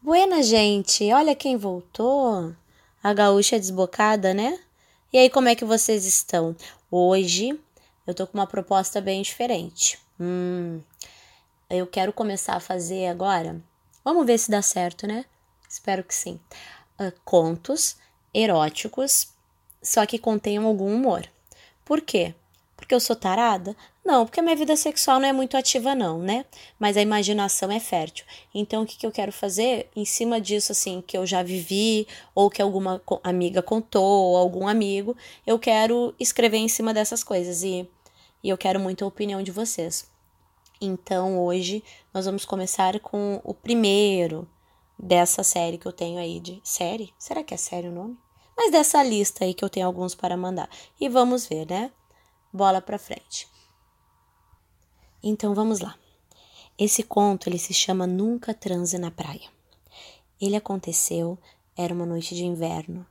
Buena, gente! Olha quem voltou! A gaúcha desbocada, né? E aí, como é que vocês estão? Hoje eu tô com uma proposta bem diferente. Hum, eu quero começar a fazer agora. Vamos ver se dá certo, né? Espero que sim. Uh, contos eróticos, só que contenham algum humor. Por quê? Porque eu sou tarada? Não, porque a minha vida sexual não é muito ativa, não, né? Mas a imaginação é fértil. Então, o que, que eu quero fazer? Em cima disso, assim, que eu já vivi, ou que alguma amiga contou, ou algum amigo, eu quero escrever em cima dessas coisas. E, e eu quero muito a opinião de vocês. Então, hoje, nós vamos começar com o primeiro dessa série que eu tenho aí de. Série? Será que é sério o nome? Mas dessa lista aí que eu tenho alguns para mandar. E vamos ver, né? Bola para frente. Então vamos lá. Esse conto ele se chama Nunca transe na praia. Ele aconteceu, era uma noite de inverno.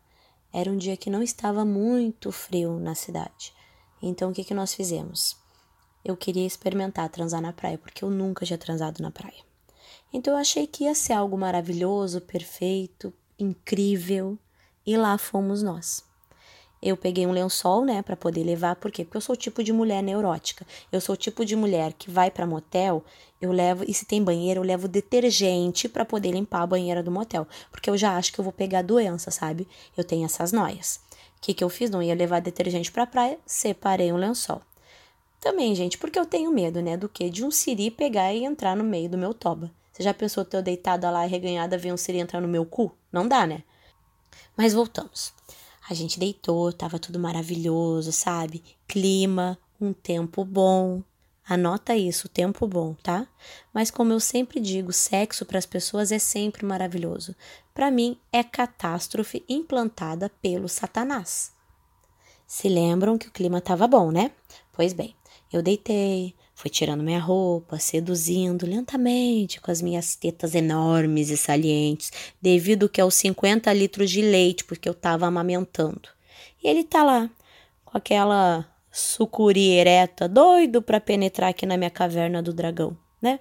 Era um dia que não estava muito frio na cidade. Então o que, que nós fizemos? Eu queria experimentar transar na praia, porque eu nunca tinha transado na praia. Então eu achei que ia ser algo maravilhoso, perfeito, incrível, e lá fomos nós. Eu peguei um lençol, né, para poder levar, por quê? Porque eu sou o tipo de mulher neurótica. Eu sou o tipo de mulher que vai para motel, eu levo, e se tem banheiro, eu levo detergente para poder limpar a banheira do motel, porque eu já acho que eu vou pegar doença, sabe? Eu tenho essas noias. O que que eu fiz? Não ia levar detergente para praia, separei um lençol. Também, gente, porque eu tenho medo, né, do que de um siri pegar e entrar no meio do meu toba. Você já pensou ter eu deitada lá reganhada ver um siri entrar no meu cu? Não dá, né? Mas voltamos. A gente deitou, tava tudo maravilhoso, sabe? Clima, um tempo bom. Anota isso, tempo bom, tá? Mas como eu sempre digo, sexo para as pessoas é sempre maravilhoso. Para mim é catástrofe implantada pelo Satanás. Se lembram que o clima tava bom, né? Pois bem, eu deitei, Fui tirando minha roupa, seduzindo lentamente com as minhas tetas enormes e salientes, devido que aos 50 litros de leite, porque eu estava amamentando. E ele tá lá, com aquela sucuri ereta, doido para penetrar aqui na minha caverna do dragão, né?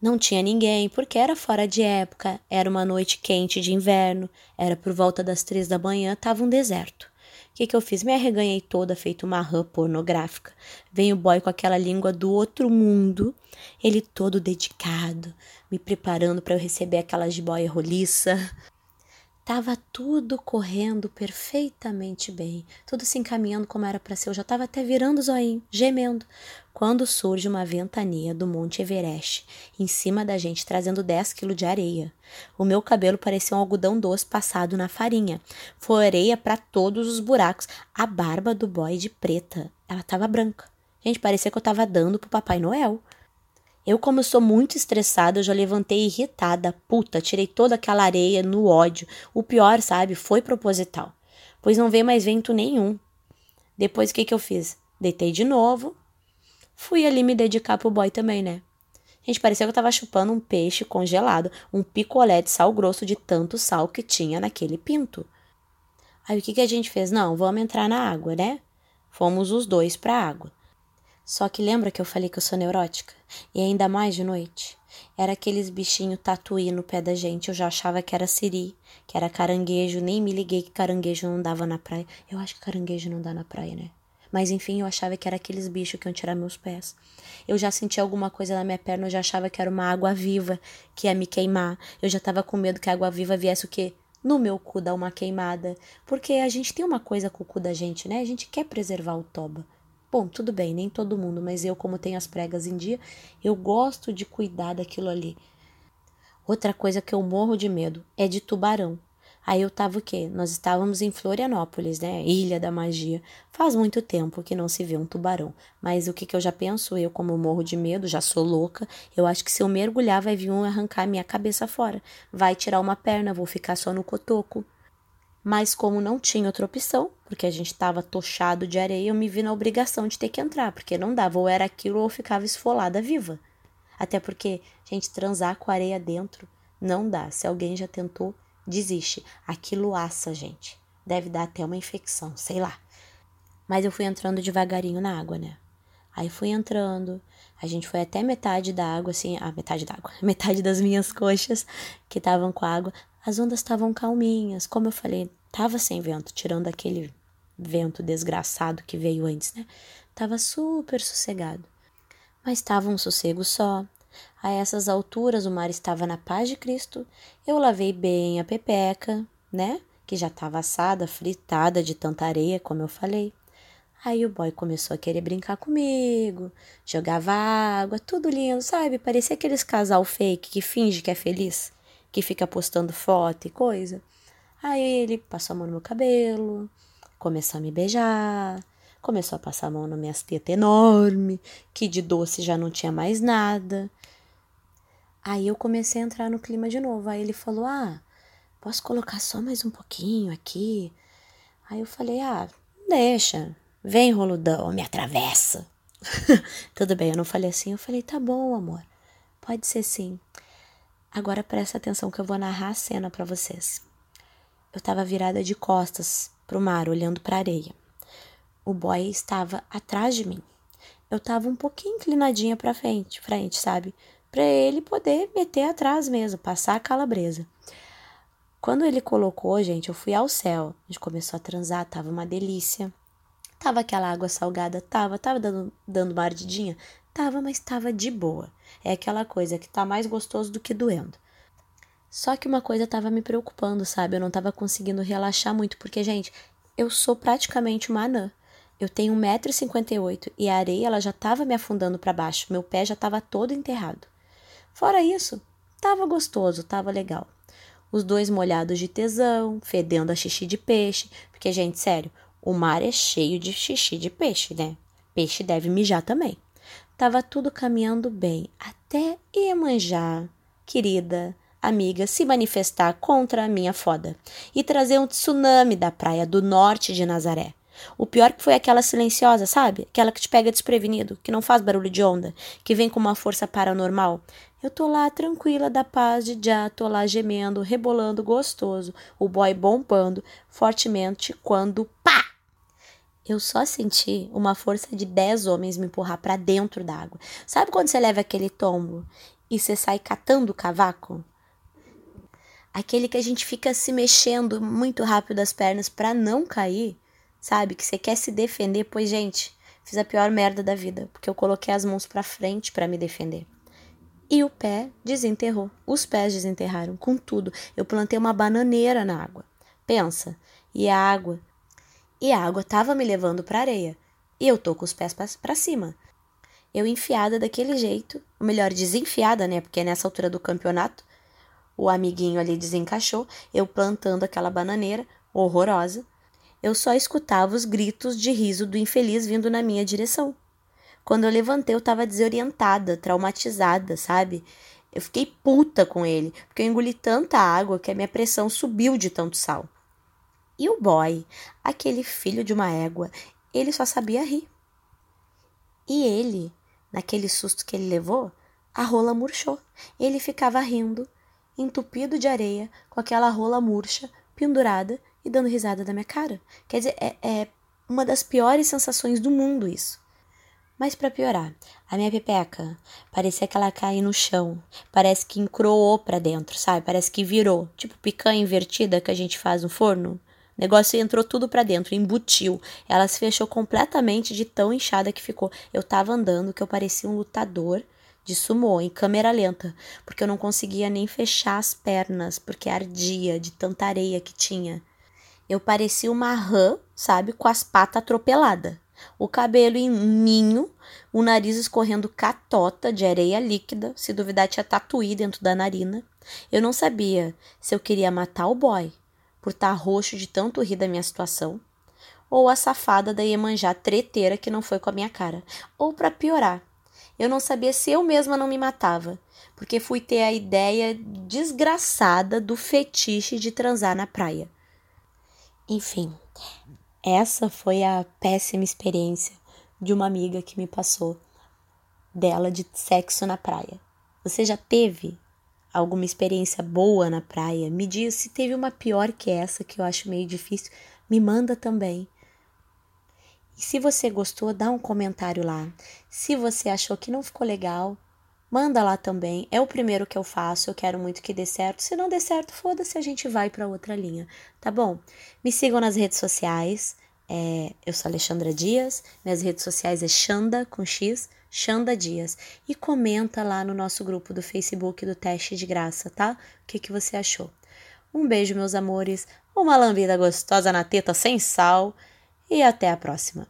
Não tinha ninguém, porque era fora de época, era uma noite quente de inverno, era por volta das três da manhã, tava um deserto. Que, que eu fiz? Me arreganhei toda, feito uma rã pornográfica. Vem o boy com aquela língua do outro mundo, ele todo dedicado, me preparando para eu receber aquela jiboia roliça. Tava tudo correndo perfeitamente bem, tudo se encaminhando como era para ser. Eu já tava até virando o zoinho, gemendo, quando surge uma ventania do Monte Everest em cima da gente, trazendo 10 quilos de areia. O meu cabelo parecia um algodão doce passado na farinha. Foi areia para todos os buracos. A barba do boy de preta, ela tava branca. Gente, parecia que eu tava dando pro Papai Noel. Eu, como sou muito estressada, já levantei irritada, puta, tirei toda aquela areia no ódio. O pior, sabe, foi proposital, pois não veio mais vento nenhum. Depois o que, que eu fiz? Deitei de novo. Fui ali me dedicar pro boy também, né? Gente, parecia que eu tava chupando um peixe congelado, um picolé de sal grosso de tanto sal que tinha naquele pinto. Aí o que, que a gente fez? Não, vamos entrar na água, né? Fomos os dois pra água. Só que lembra que eu falei que eu sou neurótica? E ainda mais de noite? Era aqueles bichinhos tatuí no pé da gente. Eu já achava que era siri, que era caranguejo. Nem me liguei que caranguejo não dava na praia. Eu acho que caranguejo não dá na praia, né? Mas enfim, eu achava que era aqueles bichos que iam tirar meus pés. Eu já sentia alguma coisa na minha perna, eu já achava que era uma água viva que ia me queimar. Eu já tava com medo que a água viva viesse o quê? No meu cu dar uma queimada. Porque a gente tem uma coisa com o cu da gente, né? A gente quer preservar o toba. Bom, tudo bem, nem todo mundo, mas eu, como tenho as pregas em dia, eu gosto de cuidar daquilo ali. Outra coisa que eu morro de medo é de tubarão. Aí eu tava o quê? Nós estávamos em Florianópolis, né? Ilha da Magia. Faz muito tempo que não se vê um tubarão. Mas o que, que eu já penso? Eu, como morro de medo, já sou louca, eu acho que se eu mergulhar, vai vir um arrancar minha cabeça fora. Vai tirar uma perna, vou ficar só no cotoco. Mas como não tinha outra opção, porque a gente estava tochado de areia, eu me vi na obrigação de ter que entrar, porque não dava, ou era aquilo ou ficava esfolada viva. Até porque, gente, transar com areia dentro não dá. Se alguém já tentou, desiste. Aquilo assa, gente. Deve dar até uma infecção, sei lá. Mas eu fui entrando devagarinho na água, né? Aí fui entrando, a gente foi até metade da água, assim, a metade da água, metade das minhas coxas que estavam com água. As ondas estavam calminhas, como eu falei, tava sem vento, tirando aquele vento desgraçado que veio antes, né? Tava super sossegado. Mas estava um sossego só. A essas alturas o mar estava na paz de Cristo. Eu lavei bem a pepeca, né? Que já estava assada, fritada de tanta areia, como eu falei. Aí o boy começou a querer brincar comigo, jogava água, tudo lindo, sabe? Parecia aqueles casal fake que finge que é feliz, que fica postando foto e coisa. Aí ele passou a mão no meu cabelo, começou a me beijar, começou a passar a mão nas minhas tetas enorme, que de doce já não tinha mais nada. Aí eu comecei a entrar no clima de novo. Aí ele falou: Ah, posso colocar só mais um pouquinho aqui? Aí eu falei: Ah, deixa, vem roludão, me atravessa. Tudo bem, eu não falei assim, eu falei: Tá bom, amor, pode ser sim. Agora presta atenção que eu vou narrar a cena para vocês. Eu tava virada de costas para o mar, olhando para areia. O boy estava atrás de mim. Eu estava um pouquinho inclinadinha para frente, frente, sabe? Para ele poder meter atrás mesmo, passar a calabresa. Quando ele colocou, gente, eu fui ao céu. A gente começou a transar, tava uma delícia. Tava aquela água salgada, tava, tava dando, dando uma ardidinha, tava, mas tava de boa. É aquela coisa que tá mais gostoso do que doendo. Só que uma coisa tava me preocupando, sabe? Eu não tava conseguindo relaxar muito, porque, gente, eu sou praticamente uma anã. Eu tenho 1,58m e a areia ela já tava me afundando para baixo, meu pé já tava todo enterrado. Fora isso, tava gostoso, tava legal. Os dois molhados de tesão, fedendo a xixi de peixe, porque, gente, sério, o mar é cheio de xixi de peixe, né? Peixe deve mijar também. Tava tudo caminhando bem, até Iemanjá, querida, amiga se manifestar contra a minha foda e trazer um tsunami da praia do norte de Nazaré. O pior que foi aquela silenciosa, sabe? Aquela que te pega desprevenido, que não faz barulho de onda, que vem com uma força paranormal. Eu tô lá tranquila da paz de já, tô lá gemendo, rebolando gostoso, o boy bombando fortemente quando pá! Eu só senti uma força de dez homens me empurrar para dentro da água. Sabe quando você leva aquele tombo e você sai catando o cavaco? aquele que a gente fica se mexendo muito rápido as pernas para não cair, sabe? Que você quer se defender, pois gente, fiz a pior merda da vida, porque eu coloquei as mãos para frente para me defender. E o pé desenterrou. Os pés desenterraram com tudo. Eu plantei uma bananeira na água. Pensa. E a água, e a água tava me levando para areia. E eu tô com os pés para cima. Eu enfiada daquele jeito, ou melhor, desenfiada, né? Porque é nessa altura do campeonato, o amiguinho ali desencaixou, eu plantando aquela bananeira horrorosa. Eu só escutava os gritos de riso do infeliz vindo na minha direção. Quando eu levantei, eu estava desorientada, traumatizada, sabe? Eu fiquei puta com ele, porque eu engoli tanta água que a minha pressão subiu de tanto sal. E o boy, aquele filho de uma égua, ele só sabia rir. E ele, naquele susto que ele levou, a rola murchou. Ele ficava rindo entupido de areia, com aquela rola murcha, pendurada e dando risada da minha cara. Quer dizer, é, é uma das piores sensações do mundo isso. Mas para piorar, a minha pepeca parecia que ela caiu no chão. Parece que encroou para dentro, sabe? Parece que virou. Tipo picanha invertida que a gente faz no forno. O negócio entrou tudo para dentro, embutiu. Ela se fechou completamente de tão inchada que ficou. Eu tava andando que eu parecia um lutador de sumô em câmera lenta, porque eu não conseguia nem fechar as pernas, porque ardia de tanta areia que tinha. Eu parecia uma rã, sabe, com as patas atropeladas. O cabelo em ninho, o nariz escorrendo catota de areia líquida, se duvidar tinha tatuí dentro da narina. Eu não sabia se eu queria matar o boy, por estar tá roxo de tanto rir da minha situação, ou a safada da Iemanjá treteira que não foi com a minha cara, ou para piorar, eu não sabia se eu mesma não me matava, porque fui ter a ideia desgraçada do fetiche de transar na praia. Enfim, essa foi a péssima experiência de uma amiga que me passou dela de sexo na praia. Você já teve alguma experiência boa na praia? Me diz se teve uma pior que essa, que eu acho meio difícil. Me manda também. E se você gostou, dá um comentário lá. Se você achou que não ficou legal, manda lá também. É o primeiro que eu faço, eu quero muito que dê certo. Se não der certo, foda-se, a gente vai para outra linha, tá bom? Me sigam nas redes sociais. É, eu sou Alexandra Dias, minhas redes sociais é Xanda com X, Xanda Dias. E comenta lá no nosso grupo do Facebook do teste de graça, tá? O que, que você achou? Um beijo, meus amores, uma lambida gostosa na teta sem sal e até a próxima.